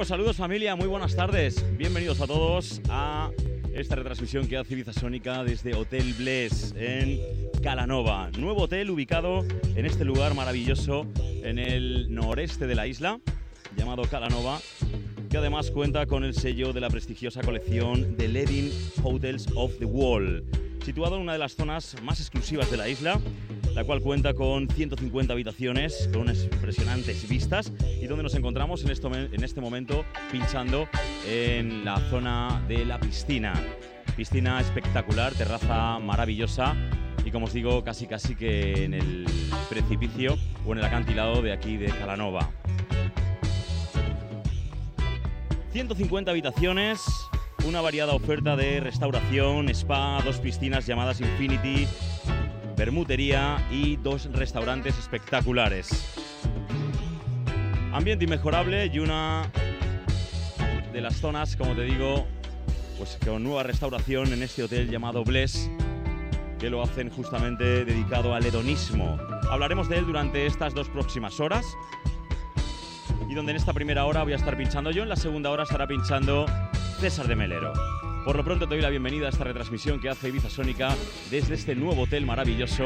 pues saludos familia, muy buenas tardes. Bienvenidos a todos a esta retransmisión que hace Sónica desde Hotel Bless en Calanova. Nuevo hotel ubicado en este lugar maravilloso en el noreste de la isla, llamado Calanova, que además cuenta con el sello de la prestigiosa colección de Leading Hotels of the World, situado en una de las zonas más exclusivas de la isla la cual cuenta con 150 habitaciones, con unas impresionantes vistas donde nos encontramos en, este momento pinchando en la zona de la piscina. Piscina espectacular, terraza maravillosa y como os digo, casi casi que en el precipicio o en el acantilado de aquí de Calanova. 150 habitaciones, una variada oferta de restauración, spa, dos piscinas llamadas Infinity, bermutería y dos restaurantes espectaculares. Ambiente inmejorable y una de las zonas, como te digo, pues con nueva restauración en este hotel llamado Bless, que lo hacen justamente dedicado al hedonismo. Hablaremos de él durante estas dos próximas horas. Y donde en esta primera hora voy a estar pinchando yo, en la segunda hora estará pinchando César de Melero. Por lo pronto te doy la bienvenida a esta retransmisión que hace Ibiza Sónica desde este nuevo hotel maravilloso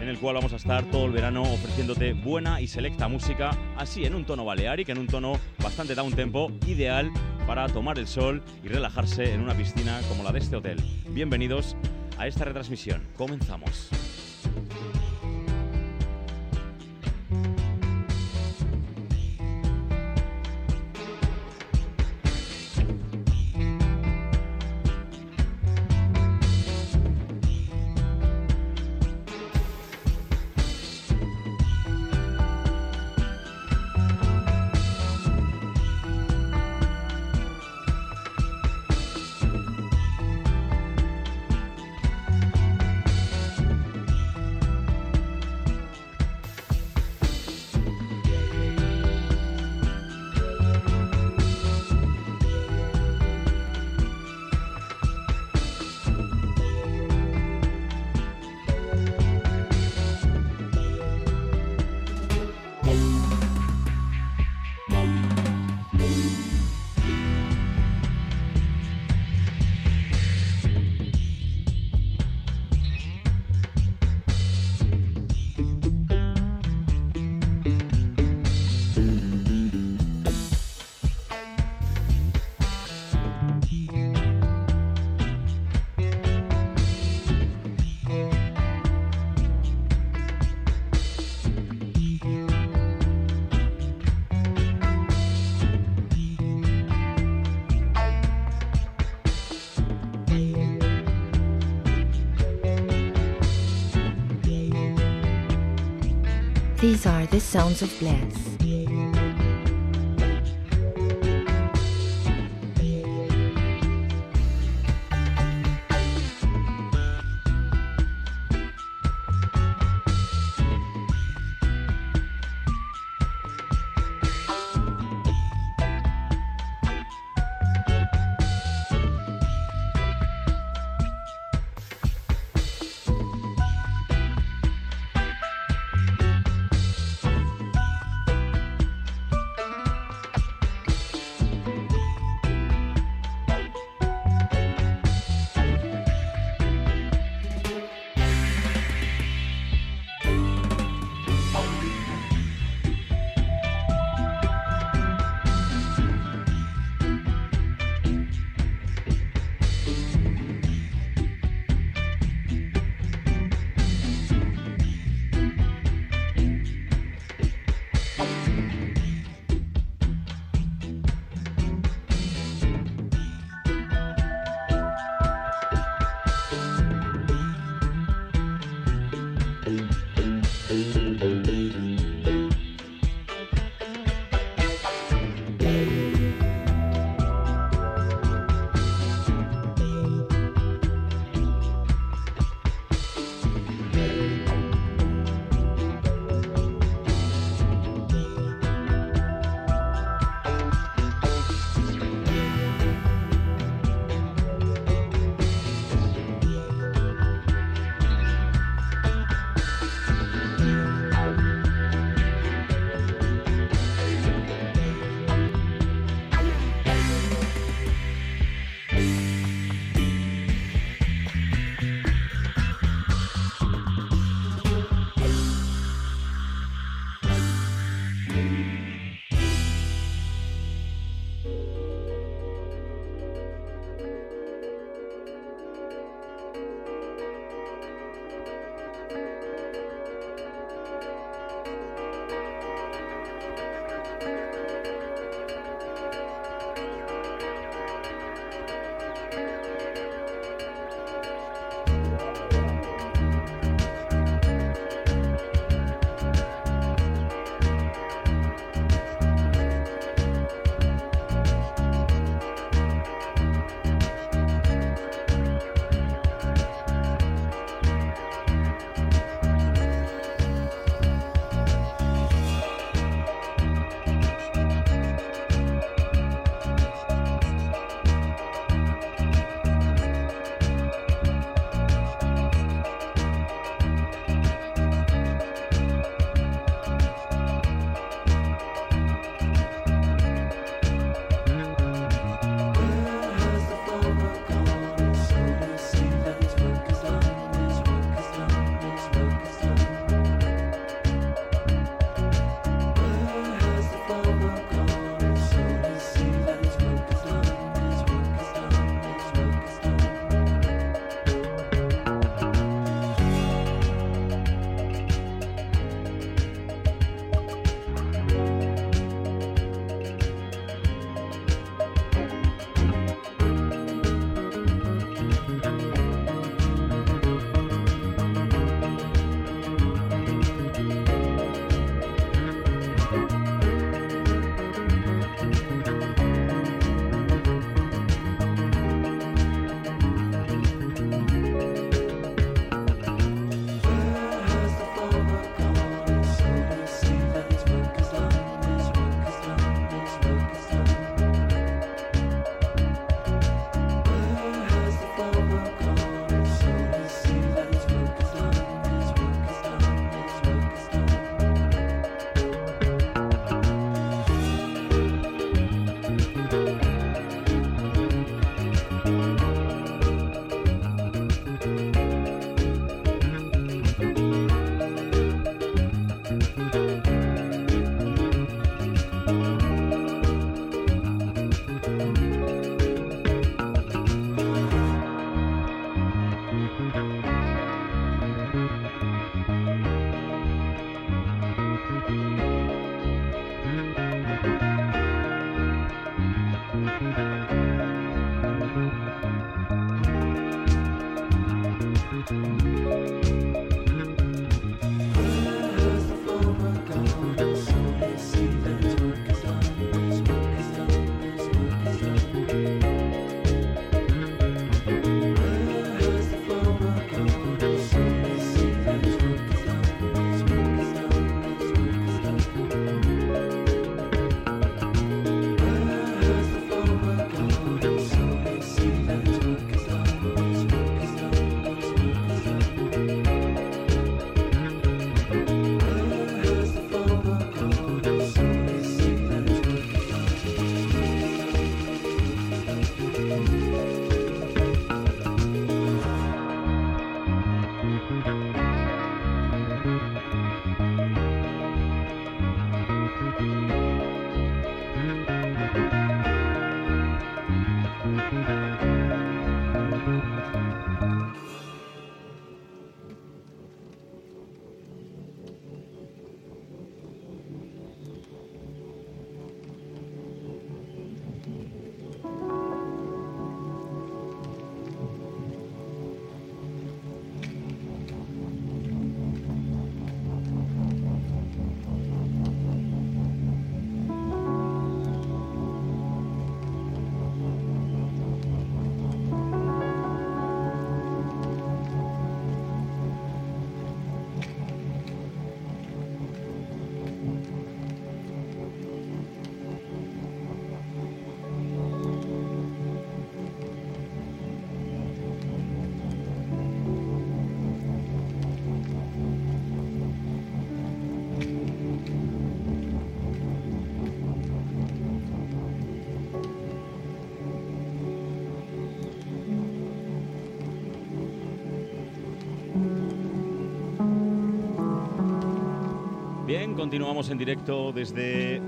en el cual vamos a estar todo el verano ofreciéndote buena y selecta música, así en un tono balearic, en un tono bastante down tempo, ideal para tomar el sol y relajarse en una piscina como la de este hotel. Bienvenidos a esta retransmisión. Comenzamos. These are the sounds of bliss. Continuamos en directo desde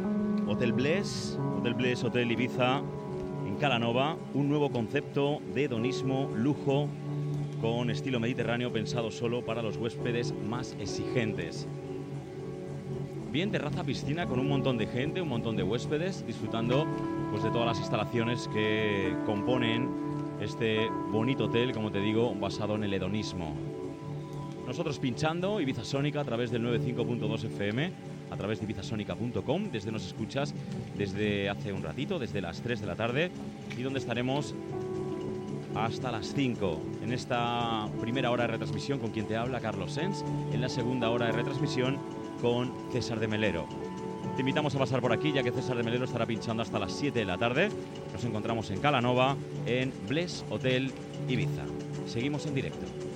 Hotel Bless, Hotel Bless, Hotel Ibiza, en Calanova, un nuevo concepto de hedonismo, lujo, con estilo mediterráneo pensado solo para los huéspedes más exigentes. Bien, terraza piscina con un montón de gente, un montón de huéspedes, disfrutando pues, de todas las instalaciones que componen este bonito hotel, como te digo, basado en el hedonismo. Nosotros pinchando Ibiza Sónica a través del 95.2 FM, a través de ibizasonica.com, desde nos escuchas desde hace un ratito, desde las 3 de la tarde, y donde estaremos hasta las 5 en esta primera hora de retransmisión con quien te habla Carlos Sens, en la segunda hora de retransmisión con César de Melero. Te invitamos a pasar por aquí ya que César de Melero estará pinchando hasta las 7 de la tarde. Nos encontramos en Calanova, en Bless Hotel Ibiza. Seguimos en directo.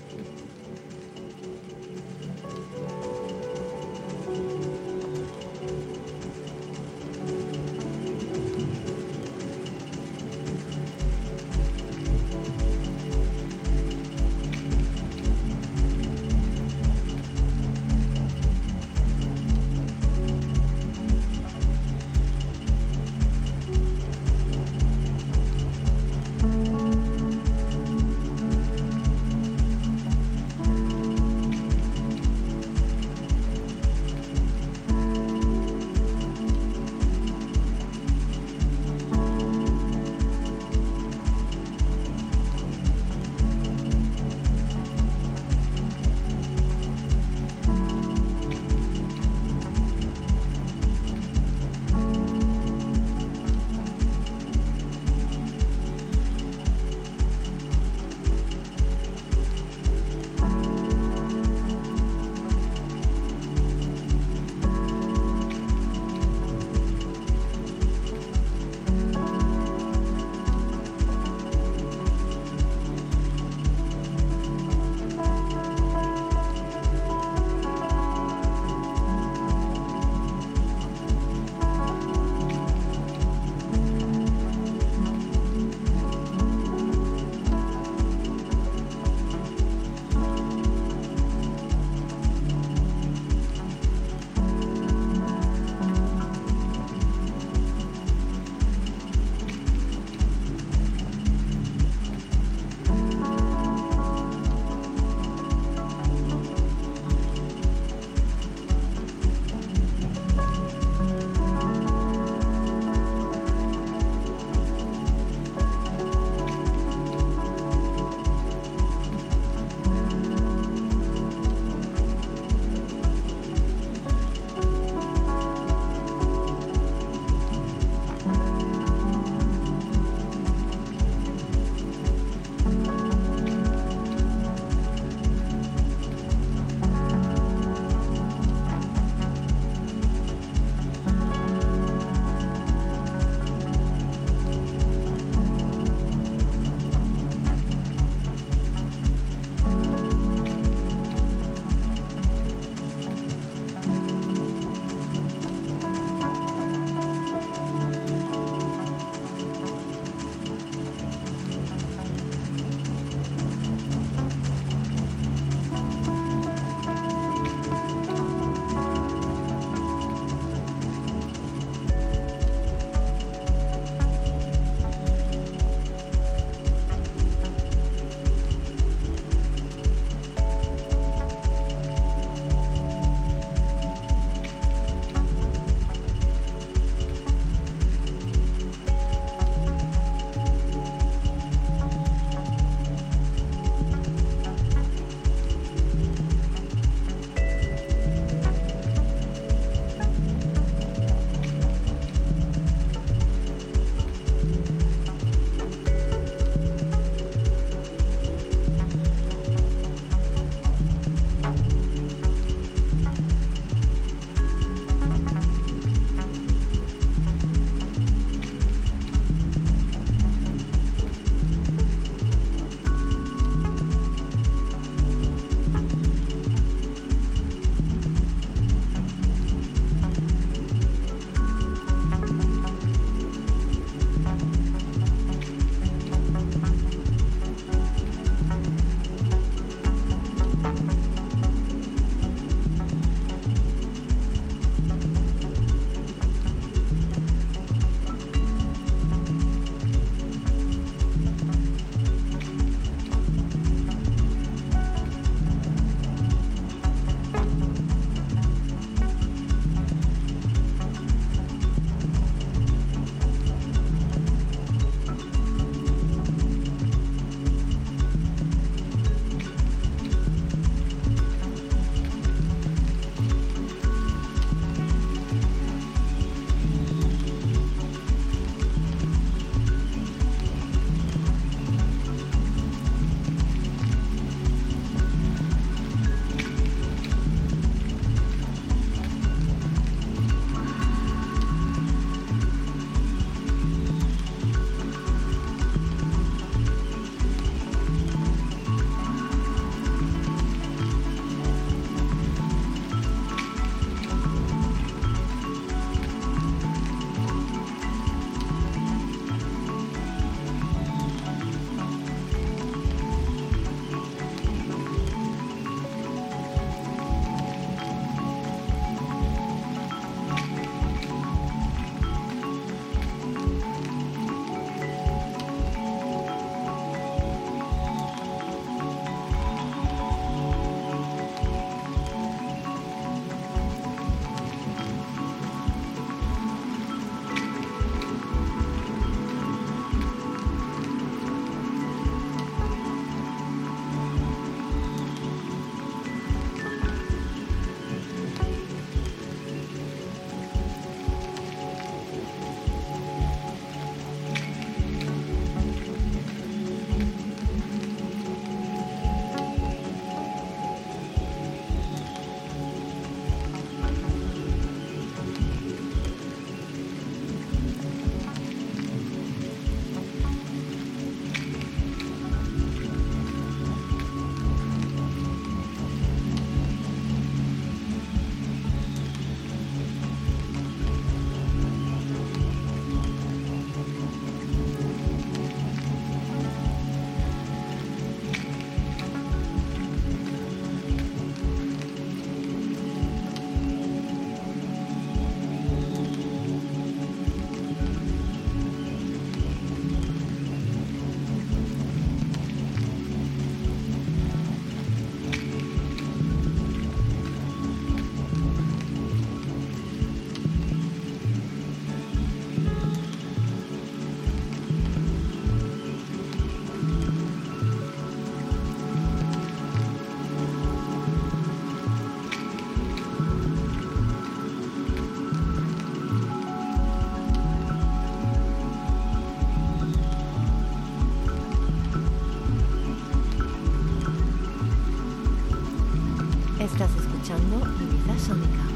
送你个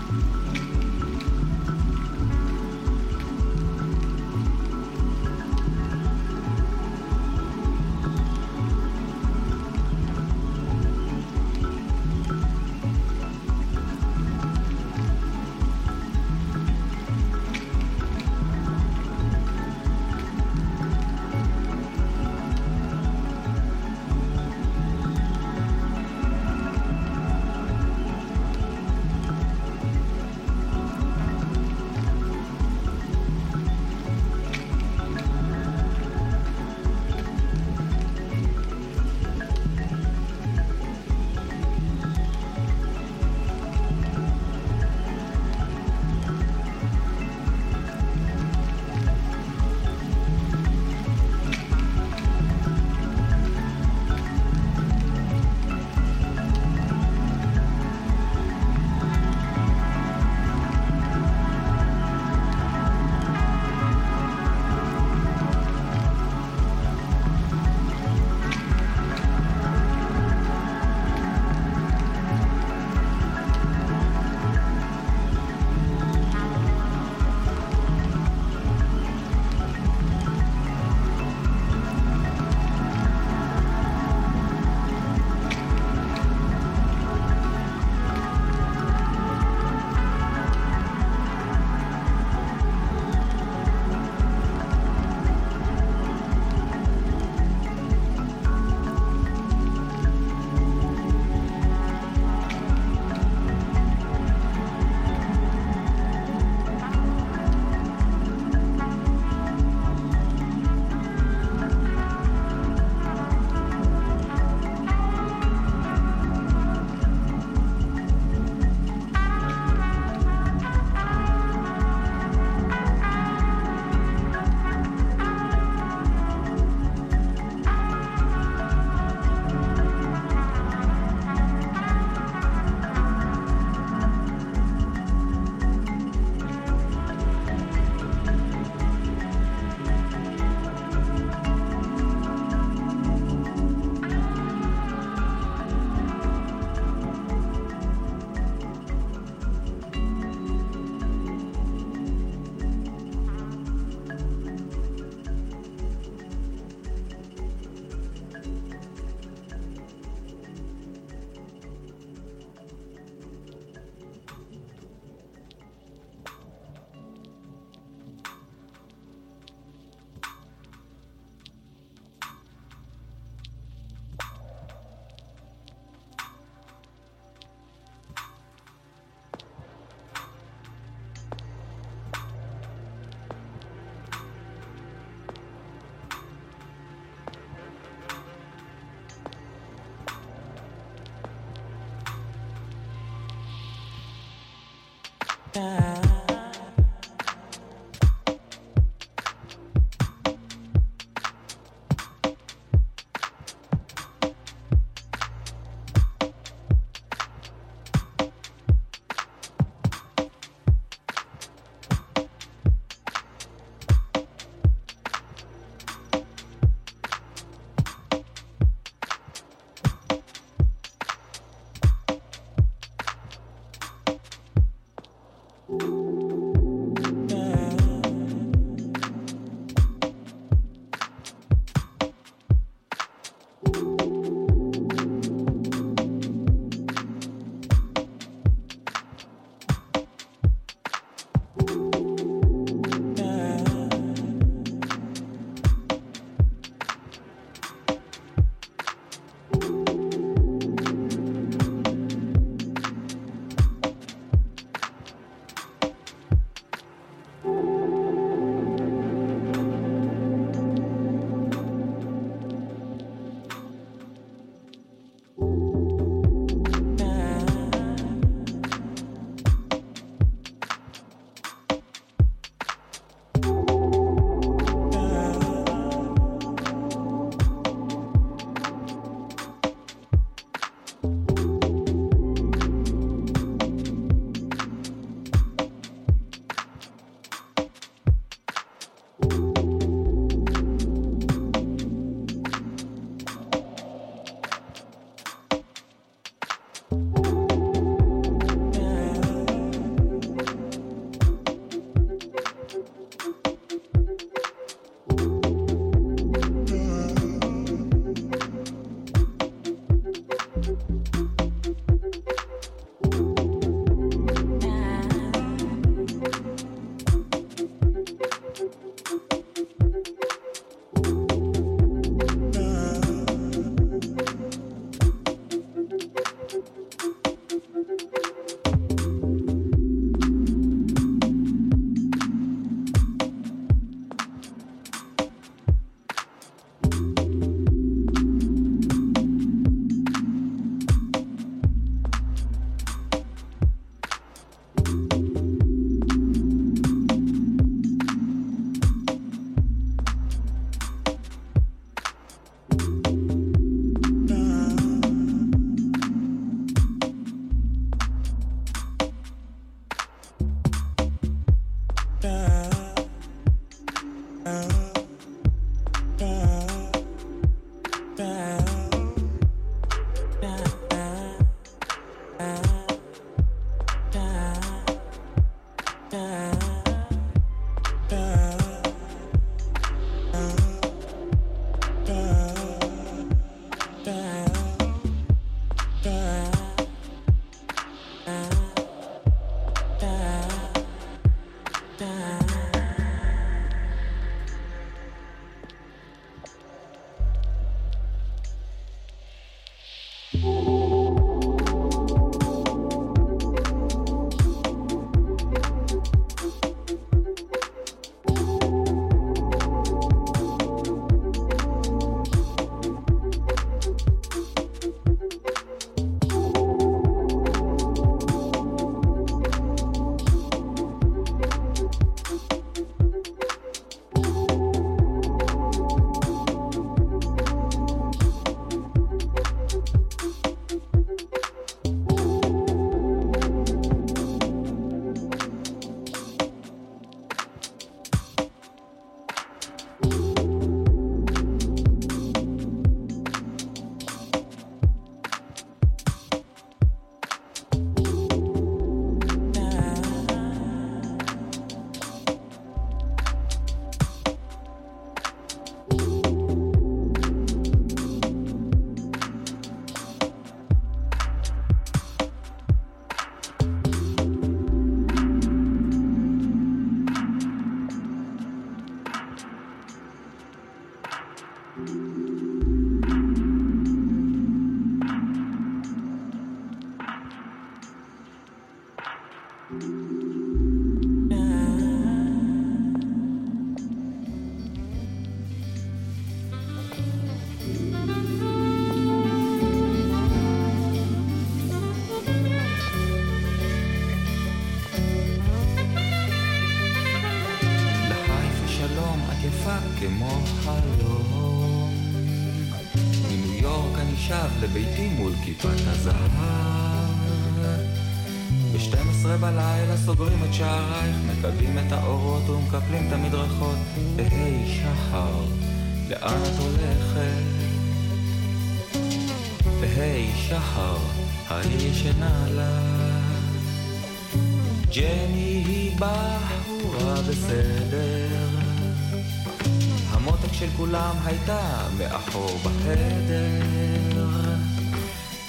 כולם הייתה מאחור בחדר.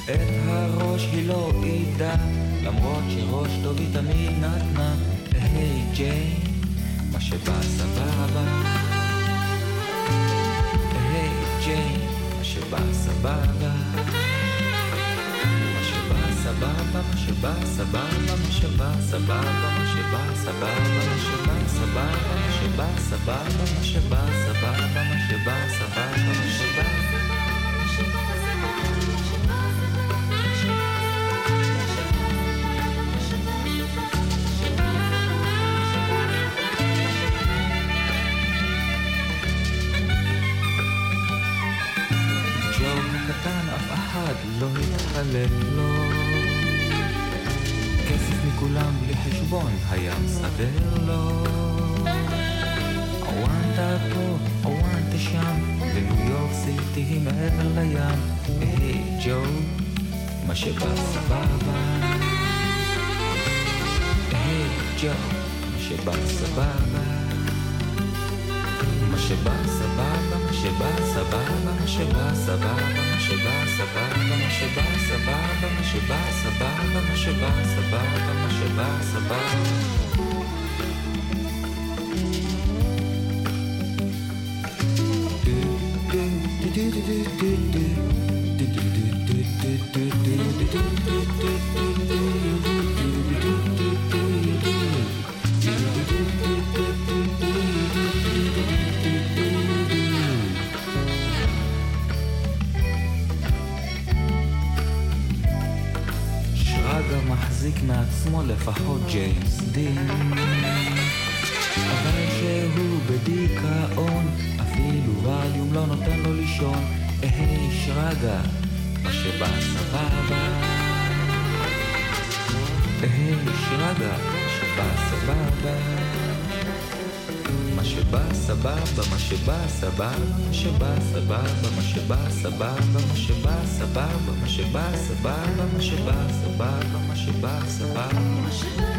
את הראש היא לא עידה, למרות שראש טוב היא תמיד נתנה. היי ג'יין, מה שבא סבבה. היי ג'יין, מה שבא סבבה. מה שבא סבבה, מה שבא סבבה, מה שבא סבבה, שבא סבבה, מה שבא סבבה, מה שבא סבבה, מה שבא סבבה, מה שבא סבבה, מה שבא לים היי ג'ו, מה שבא סבבה היי ג'ו, מה שבא סבבה מה שבא סבבה, מה שבא סבבה, מה שבא סבבה, מה שבא סבבה, מה שבא סבבה, מה שבא סבבה, מה שבא סבבה, מה שבא סבבה. היי שרגא שבא סבבה מה שבא סבבה, מה שבא סבבה, מה שבא סבבה, מה שבא סבבה, מה שבא סבבה, מה שבא סבבה, מה שבא סבבה, מה שבא סבבה.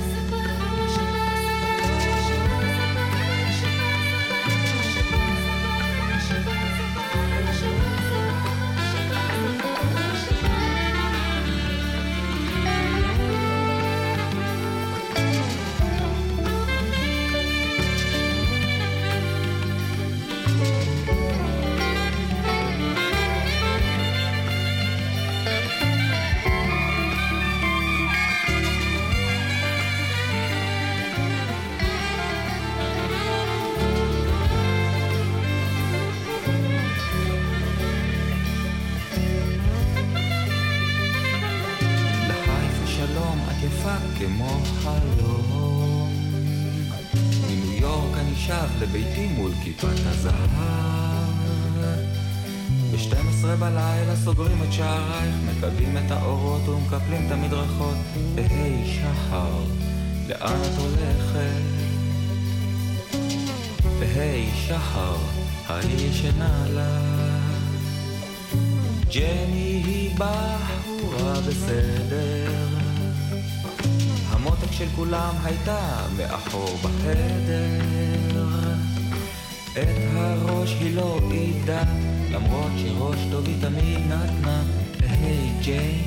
ג'ני היא בחורה בסדר. המותק של כולם הייתה מאחור בחדר. את הראש היא לא עידה, למרות שראש טוב היא תמיד נתנה. היי ג'יין,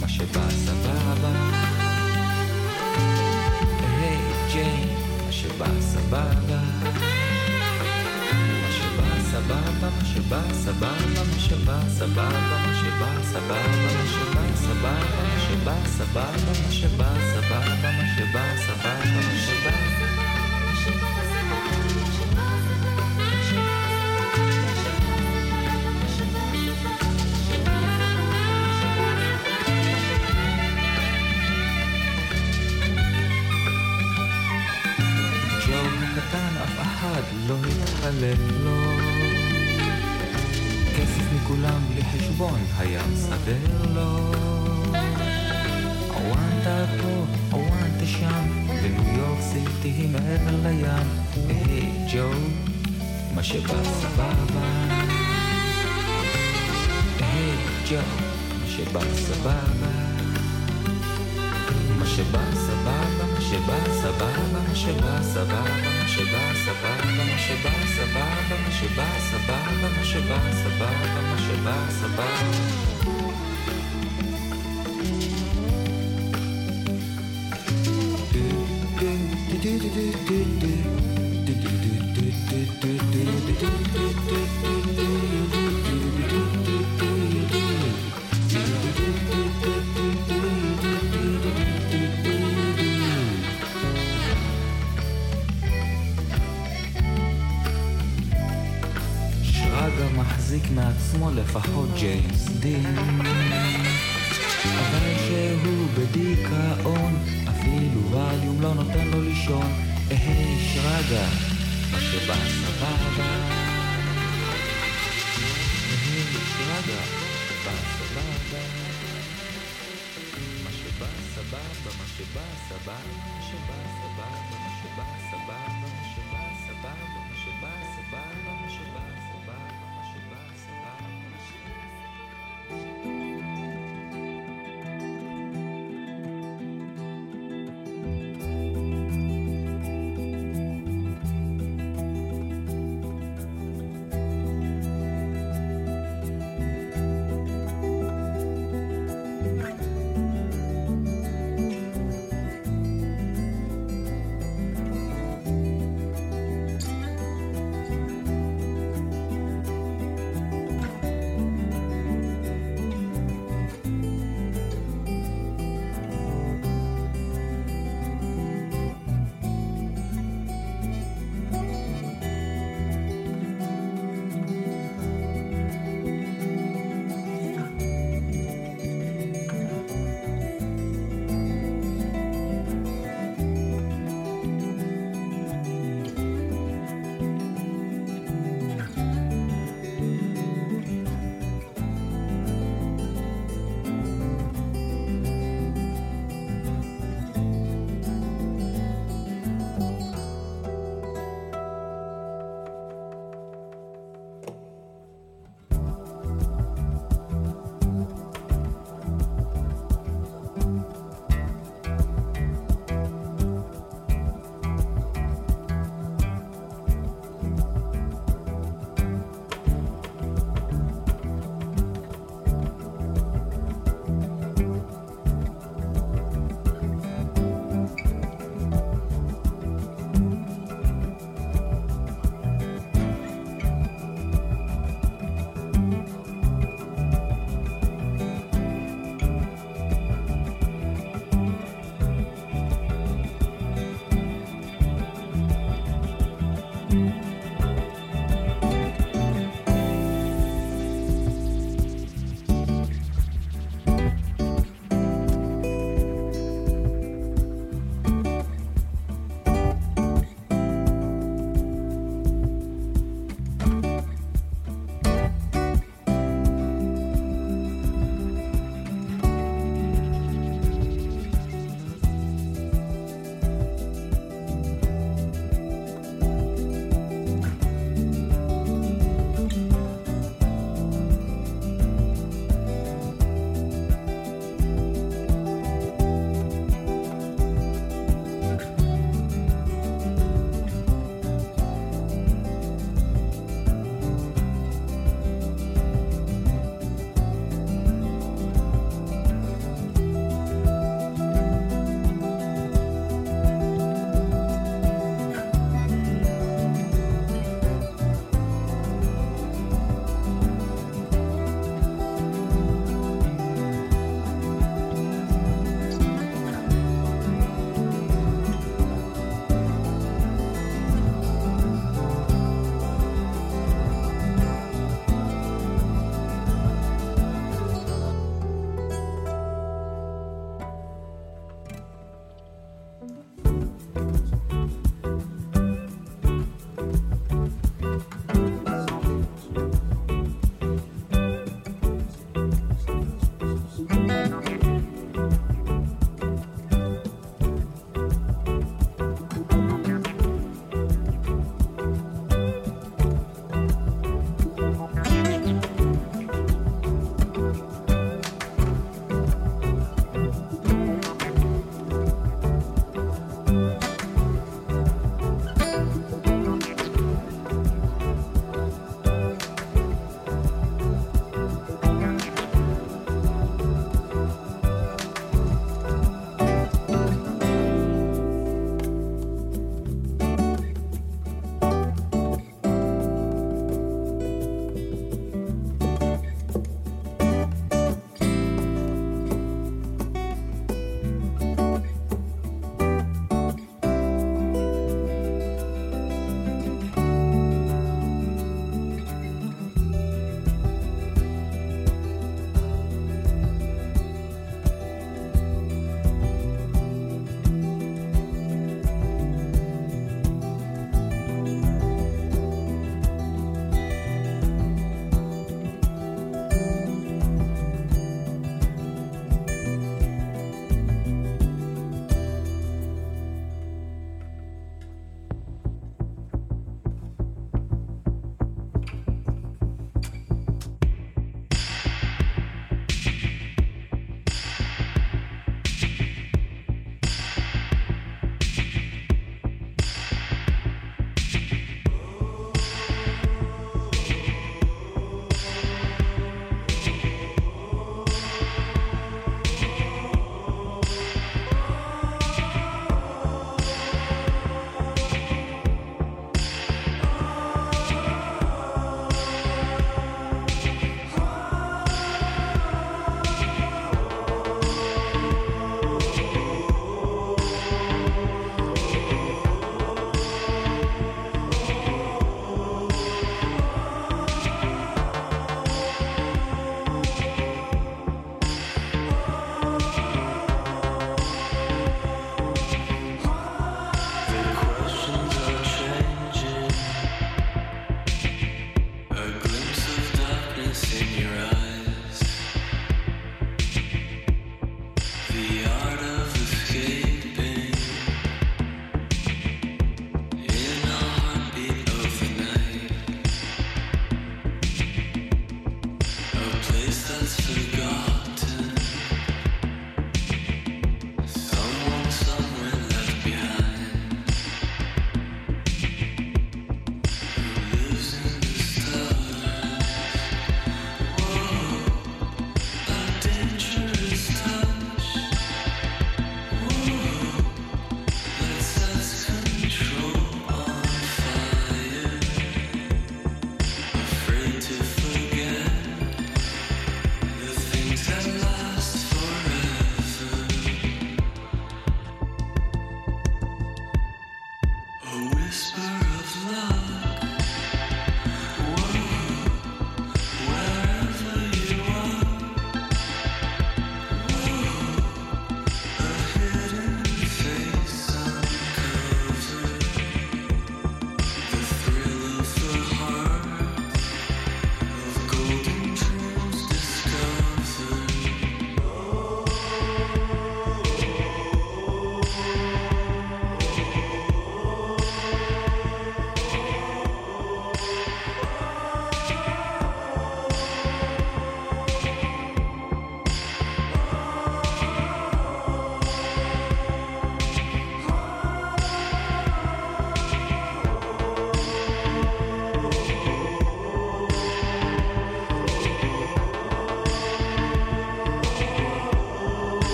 מה שבא סבבה. היי ג'יין, מה שבא סבבה. מה שבא סבבה, מה שבא סבבה, מה שבא סבבה, מה שבא סבבה, מה שבא סבבה, מה שבא סבבה, מה שבא סבבה, מה שבא. לא התחלק לו כסף מכולם כולם בלי חשבון, היה מסדר לו. הוואנטה פה, הוואנטה שם, וניו יורק סיטי היא מעבר לים. היי ג'ו, מה שבא סבבה. היי ג'ו, מה שבא סבבה. מה שבא סבבה, מה שבא סבבה, מה שבא סבבה, שבא סבבה, מה שבא סבבה, מה שבא סבבה, מה שבא סבבה, מה שבא סבבה. שרגא ג'יימס דין אבל שהוא בדיכאון אפילו ווליום לא נותן לו לישון. היי שרגא מה שבא סבבה היי שרגא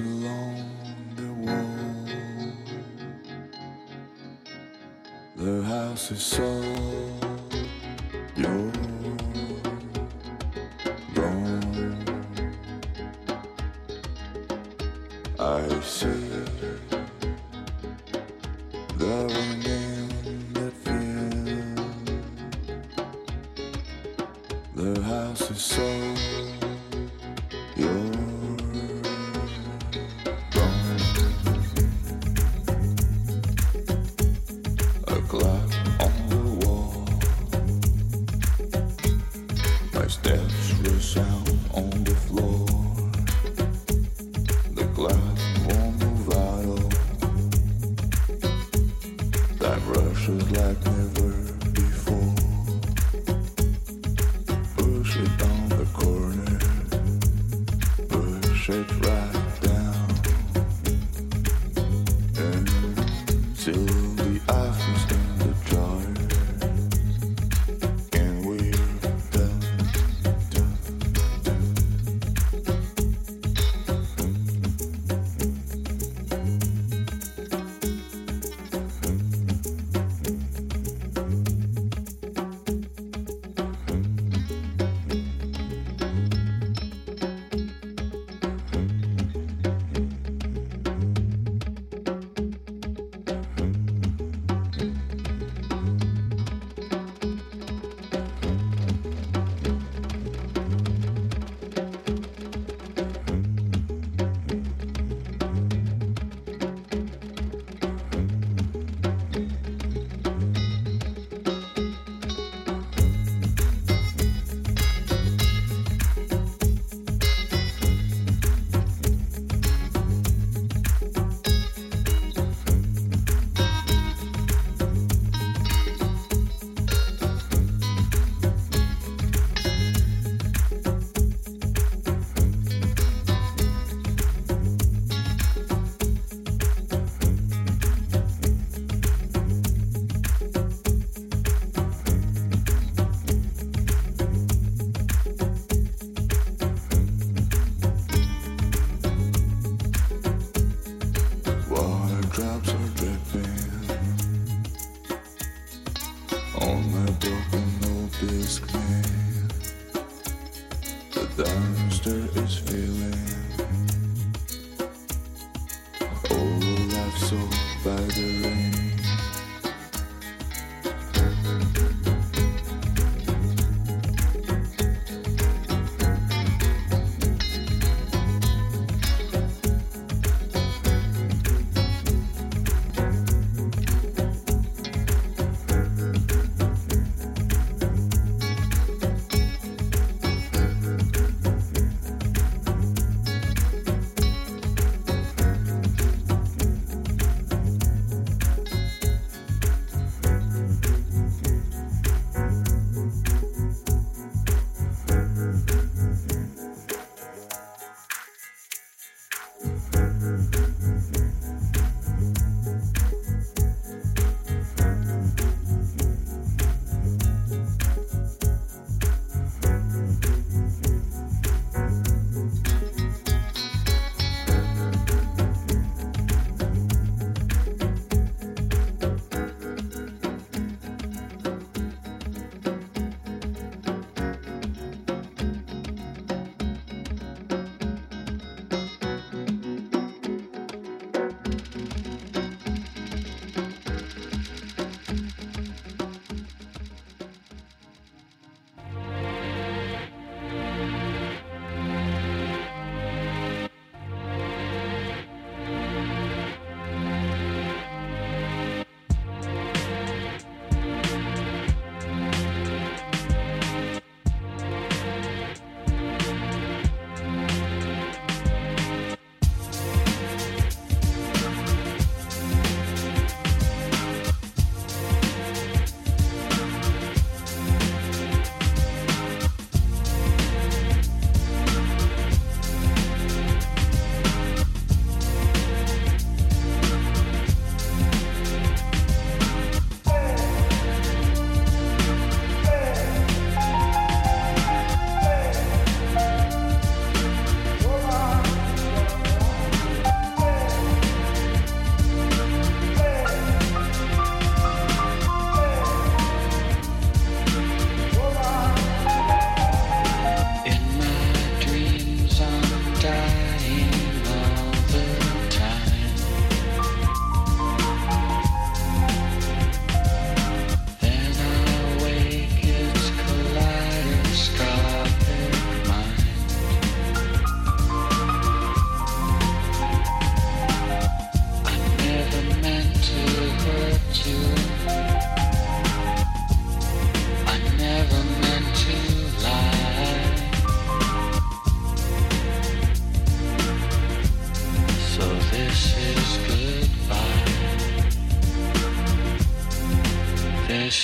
along the wall. the house is sold.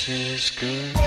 Is good.